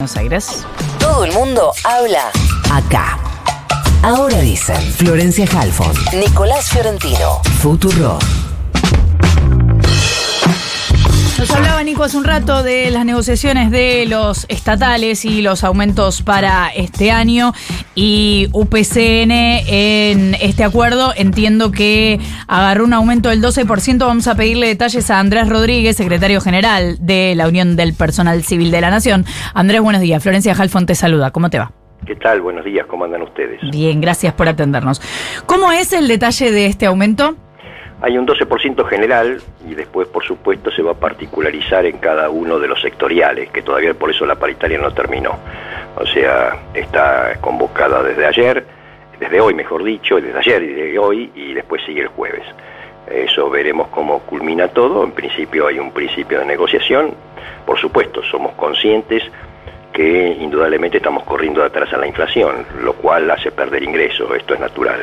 Buenos Aires. Todo el mundo habla acá. Ahora dicen Florencia Halfon, Nicolás Fiorentino, Futuro. Nos hablaba Nico hace un rato de las negociaciones de los estatales y los aumentos para este año y UPCN en este acuerdo entiendo que agarró un aumento del 12%. Vamos a pedirle detalles a Andrés Rodríguez, secretario general de la Unión del Personal Civil de la Nación. Andrés, buenos días. Florencia Halfon te saluda. ¿Cómo te va? ¿Qué tal? Buenos días. ¿Cómo andan ustedes? Bien, gracias por atendernos. ¿Cómo es el detalle de este aumento? Hay un 12% general y después, por supuesto, se va a particularizar en cada uno de los sectoriales, que todavía por eso la paritaria no terminó. O sea, está convocada desde ayer, desde hoy mejor dicho, desde ayer y de hoy, y después sigue el jueves. Eso veremos cómo culmina todo. En principio hay un principio de negociación. Por supuesto, somos conscientes que indudablemente estamos corriendo atrás a la inflación, lo cual hace perder ingresos, esto es natural.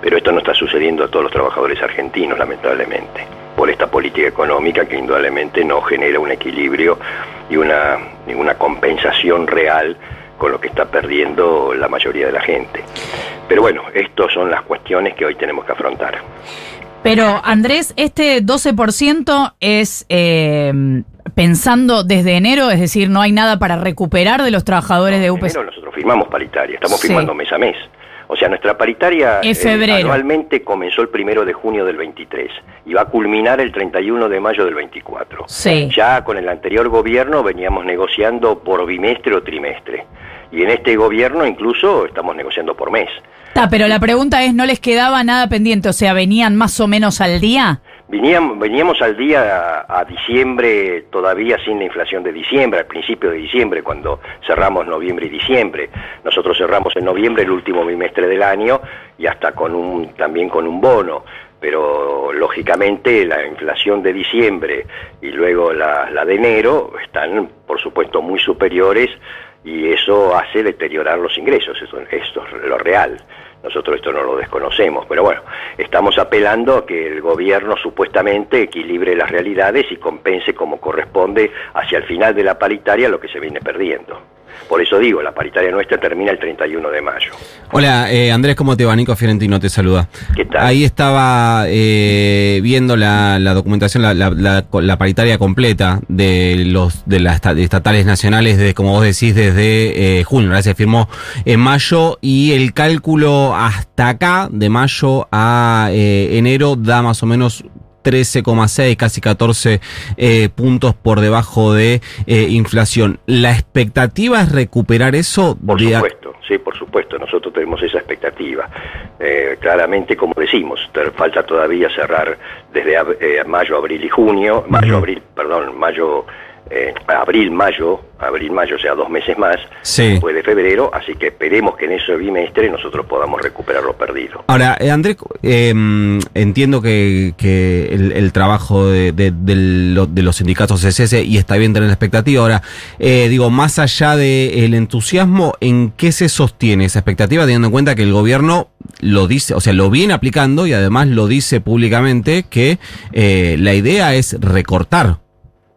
Pero esto no está sucediendo a todos los trabajadores argentinos, lamentablemente, por esta política económica que indudablemente no genera un equilibrio y una, una compensación real con lo que está perdiendo la mayoría de la gente. Pero bueno, estas son las cuestiones que hoy tenemos que afrontar. Pero Andrés, este 12% es eh, pensando desde enero, es decir, no hay nada para recuperar de los trabajadores de UPC. En nosotros firmamos paritaria, estamos firmando mes a mes. O sea, nuestra paritaria. Eh, anualmente comenzó el primero de junio del 23 y va a culminar el 31 de mayo del 24. Sí. Ya con el anterior gobierno veníamos negociando por bimestre o trimestre. Y en este gobierno incluso estamos negociando por mes. Está, pero la pregunta es, ¿no les quedaba nada pendiente? O sea, ¿venían más o menos al día? Veníamos, veníamos al día a, diciembre todavía sin la inflación de diciembre, al principio de diciembre, cuando cerramos noviembre y diciembre. Nosotros cerramos en noviembre el último bimestre del año y hasta con un, también con un bono. Pero lógicamente la inflación de diciembre y luego la, la de enero están, por supuesto, muy superiores y eso hace deteriorar los ingresos, esto, esto es lo real. Nosotros esto no lo desconocemos, pero bueno, estamos apelando a que el gobierno supuestamente equilibre las realidades y compense como corresponde hacia el final de la paritaria lo que se viene perdiendo. Por eso digo, la paritaria nuestra termina el 31 de mayo. Hola, eh, Andrés, ¿cómo te va? Nico Fiorentino te saluda. ¿Qué tal? Ahí estaba eh, viendo la, la documentación, la, la, la, paritaria completa de los de las estatales nacionales, de, como vos decís, desde eh, junio. Ahora se firmó en mayo y el cálculo hasta acá, de mayo a eh, enero, da más o menos 13,6, casi 14 eh, puntos por debajo de eh, inflación. ¿La expectativa es recuperar eso? Por supuesto, sí, por supuesto. Nosotros tenemos esa expectativa. Eh, claramente, como decimos, falta todavía cerrar desde ab mayo, abril y junio, mayo, uh -huh. abril, perdón, mayo, abril, mayo, abril, mayo, o sea, dos meses más, sí. después de febrero, así que esperemos que en ese bimestre nosotros podamos recuperar lo perdido. Ahora, eh, Andrés, eh, entiendo que, que el, el, trabajo de, de, de, lo, de, los sindicatos es ese y está bien tener la expectativa. Ahora, eh, digo, más allá del de entusiasmo, ¿en qué se sostiene esa expectativa, teniendo en cuenta que el gobierno lo dice, o sea, lo viene aplicando y además lo dice públicamente que eh, la idea es recortar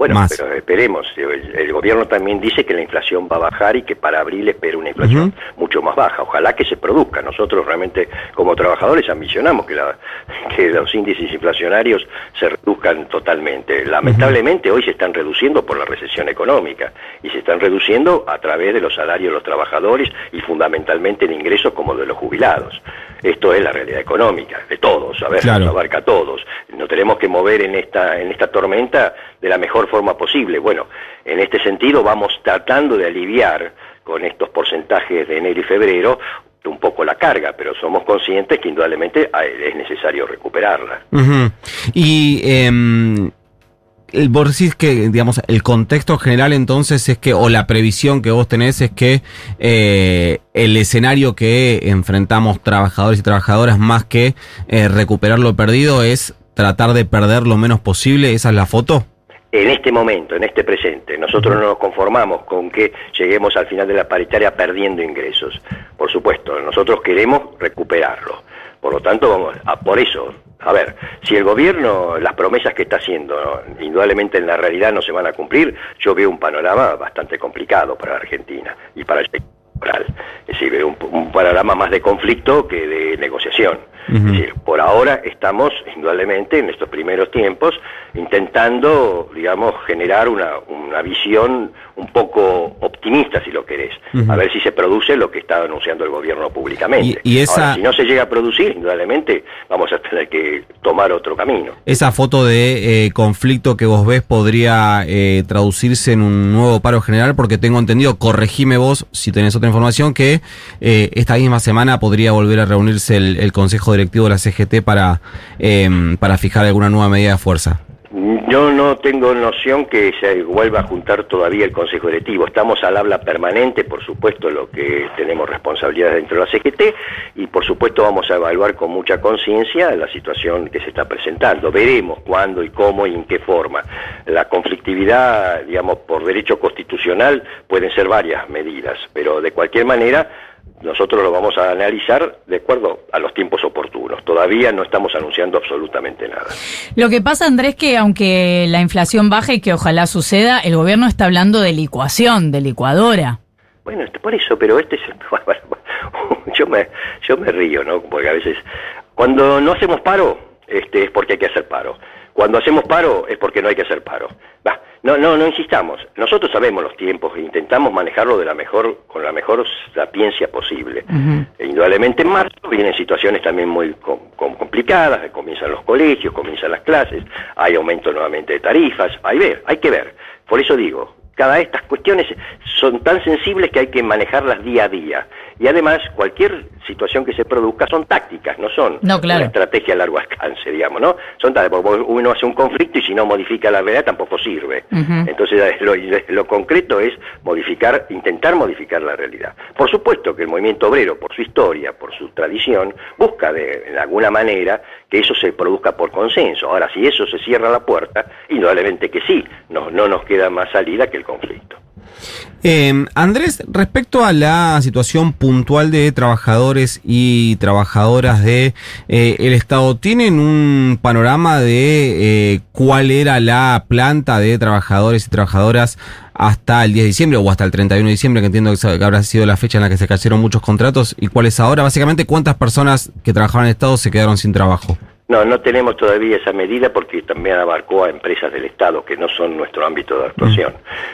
bueno, más. pero esperemos. El, el, gobierno también dice que la inflación va a bajar y que para abril espera una inflación uh -huh. mucho más baja. Ojalá que se produzca. Nosotros realmente, como trabajadores, ambicionamos que, la, que los índices inflacionarios se reduzcan totalmente. Lamentablemente, uh -huh. hoy se están reduciendo por la recesión económica y se están reduciendo a través de los salarios de los trabajadores y fundamentalmente el ingreso como de los jubilados. Esto es la realidad económica de todos, a ver, claro. abarca a todos. Nos tenemos que mover en esta, en esta tormenta de la mejor forma posible. Bueno, en este sentido vamos tratando de aliviar con estos porcentajes de enero y febrero un poco la carga, pero somos conscientes que indudablemente es necesario recuperarla. Y eh, vos decís que, digamos, el contexto general entonces es que, o la previsión que vos tenés es que eh, el escenario que enfrentamos trabajadores y trabajadoras más que eh, recuperar lo perdido es tratar de perder lo menos posible, ¿esa es la foto? En este momento, en este presente. Nosotros no nos conformamos con que lleguemos al final de la paritaria perdiendo ingresos. Por supuesto, nosotros queremos recuperarlo. Por lo tanto, vamos a, por eso a ver, si el gobierno, las promesas que está haciendo, indudablemente en la realidad no se van a cumplir, yo veo un panorama bastante complicado para Argentina y para el es decir, un, un, panorama más de conflicto que de negociación. Decir, por ahora estamos, indudablemente, en estos primeros tiempos, intentando, digamos, generar una, una visión un poco optimista, si lo querés, a ver si se produce lo que está anunciando el gobierno públicamente. Y, esa... si no se llega a producir, indudablemente, vamos a tener que tomar otro camino. Esa foto de eh, conflicto que vos ves podría eh, traducirse en un nuevo paro general, porque tengo entendido, corregime vos si tenés otra información, que eh, esta misma semana podría volver a reunirse el, el Consejo Directivo de la CGT para, em, para fijar alguna nueva medida de fuerza. Yo no tengo noción que se vuelva a juntar todavía el Consejo Directivo. Estamos al habla permanente, por supuesto, lo que tenemos responsabilidades dentro de la CGT y por supuesto vamos a evaluar con mucha conciencia la situación que se está presentando. Veremos cuándo y cómo y en qué forma. La conflictividad, digamos, por derecho constitucional pueden ser varias medidas, pero de cualquier manera nosotros lo vamos a analizar de acuerdo a los tiempos oportunos. Todavía no estamos anunciando absolutamente nada. Lo que pasa, Andrés, que aunque la inflación baje y que ojalá suceda, el gobierno está hablando de licuación, de licuadora. Bueno, por eso, pero este es... yo me, yo me río, ¿no? Porque a veces, cuando no hacemos paro, este, es porque hay que hacer paro. Cuando hacemos paro es porque no hay que hacer paro. Va, no, no, no insistamos. Nosotros sabemos los tiempos e intentamos manejarlo de la mejor, con la mejor sapiencia posible. e indudablemente en marzo vienen situaciones también muy complicadas, comienzan los colegios, comienzan las clases, hay aumento nuevamente de tarifas, hay ver, hay que ver. Por eso digo, cada estas cuestiones son tan sensibles que hay que manejarlas día a día. Y además, cualquier situación que se produzca son tácticas, no son una estrategia a largo alcance, digamos, ¿no? Son porque uno hace un conflicto y si no modifica la realidad tampoco sirve. Entonces, lo, lo, concreto es modificar, intentar modificar la realidad. Por supuesto que el movimiento obrero, por su historia, por su tradición, busca de, de alguna manera que eso se produzca por consenso. Ahora, si eso se cierra la puerta, indudablemente que sí, no, no nos queda más salida que el conflicto. Eh, Andrés, respecto a la situación puntual de trabajadores y trabajadoras de eh, el Estado, ¿tienen un panorama de eh, cuál era la planta de trabajadores y trabajadoras hasta el 10 de diciembre o hasta el 31 de diciembre, que entiendo que habrá sido la fecha en la que se cayeron muchos contratos, y cuál es ahora? Básicamente, ¿cuántas personas que trabajaban en el Estado se quedaron sin trabajo? No, no tenemos todavía esa medida porque también abarcó a empresas del Estado que no son nuestro ámbito de actuación.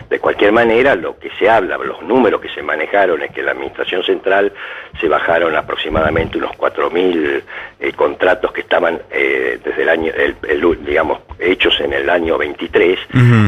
De cualquier manera, lo que se habla, los números que se manejaron es que la Administración Central se bajaron aproximadamente unos 4.000 eh, contratos que estaban eh, desde el año, el, digamos, hechos en el año 23.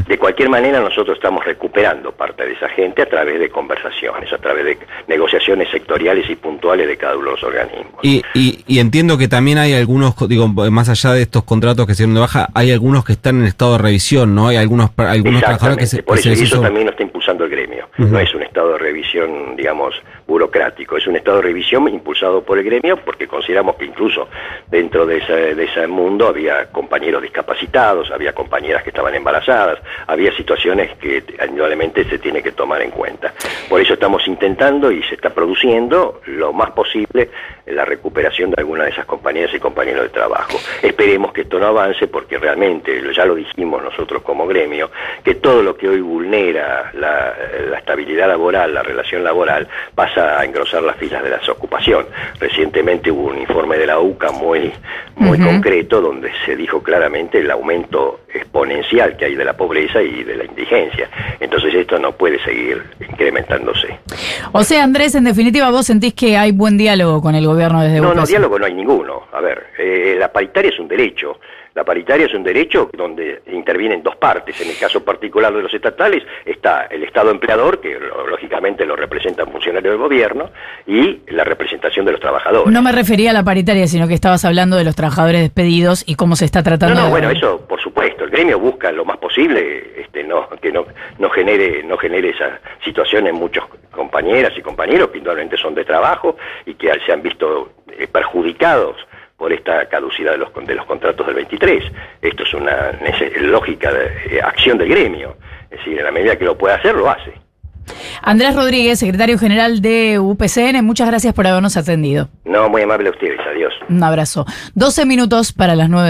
De cualquier manera, nosotros estamos recuperando parte de esa gente a través de conversaciones, a través de negociaciones sectoriales y puntuales de cada uno de los organismos. Y, y, y entiendo que también hay algunos, digo, más allá de estos contratos que se dieron de baja, hay algunos que están en estado de revisión, ¿no? Hay algunos, algunos trabajadores que se... Por eso, y eso también lo está impulsando el gremio. No es un estado de revisión, digamos, burocrático, es un estado de revisión impulsado por el gremio porque consideramos que incluso dentro de ese, de ese mundo había compañeros discapacitados, había compañeras que estaban embarazadas, había situaciones que indudablemente se tiene que tomar en cuenta. Por eso estamos intentando y se está produciendo lo más posible la recuperación de algunas de esas compañeras y compañeros de trabajo. Esperemos que esto no avance porque realmente, ya lo dijimos nosotros como gremio, que todo lo que hoy vulnera la, la estabilidad laboral, la relación laboral, pasa a engrosar las filas de la ocupación. Recientemente hubo un informe de la UCA muy, muy concreto donde se dijo claramente el aumento exponencial que hay de la pobreza y de la indigencia. Entonces esto no puede seguir incrementándose. O sea, Andrés, en definitiva, vos sentís que hay buen diálogo con el gobierno desde No, no, diálogo no hay ninguno. A ver, eh, la paritaria es un derecho. La paritaria es un derecho donde intervienen dos partes. En el caso particular de los estatales está el Estado empleador, que lógicamente lo representan funcionarios del gobierno, y la representación de los trabajadores. No me refería a la paritaria, sino que estabas hablando de los trabajadores despedidos y cómo se está tratando. No, no, bueno, eso por supuesto. El gremio busca lo más posible este, no, que no, no, genere, no genere esa situación en muchos compañeras y compañeros que indudablemente son de trabajo y que se han visto eh, perjudicados por esta caducidad de los, de los contratos del 23. Esto es una lógica de eh, acción del gremio. Es decir, en la medida que lo puede hacer, lo hace. Andrés Rodríguez, secretario general de UPCN, muchas gracias por habernos atendido. No, muy amable a ustedes, adiós. Un abrazo. 12 minutos para las 9.